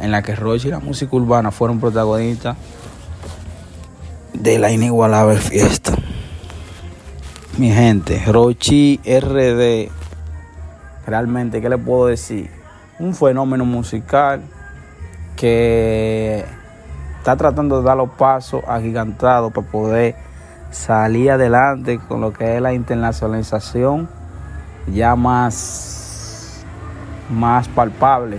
en la que Roche y la música urbana fueron protagonistas de la inigualable fiesta. Mi gente, Rochi RD, realmente, ¿qué le puedo decir? Un fenómeno musical que está tratando de dar los pasos agigantados para poder salir adelante con lo que es la internacionalización ya más, más palpable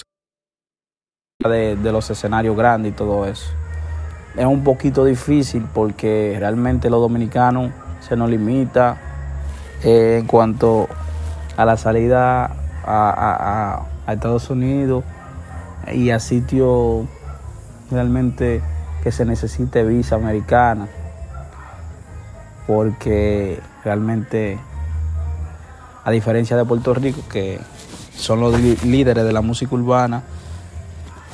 de, los escenarios grandes y todo eso. Es un poquito difícil porque realmente los dominicanos se nos limita eh, en cuanto a la salida a, a, Estados Unidos y a sitios realmente que se necesite visa americana porque realmente a diferencia de Puerto Rico que son los líderes de la música urbana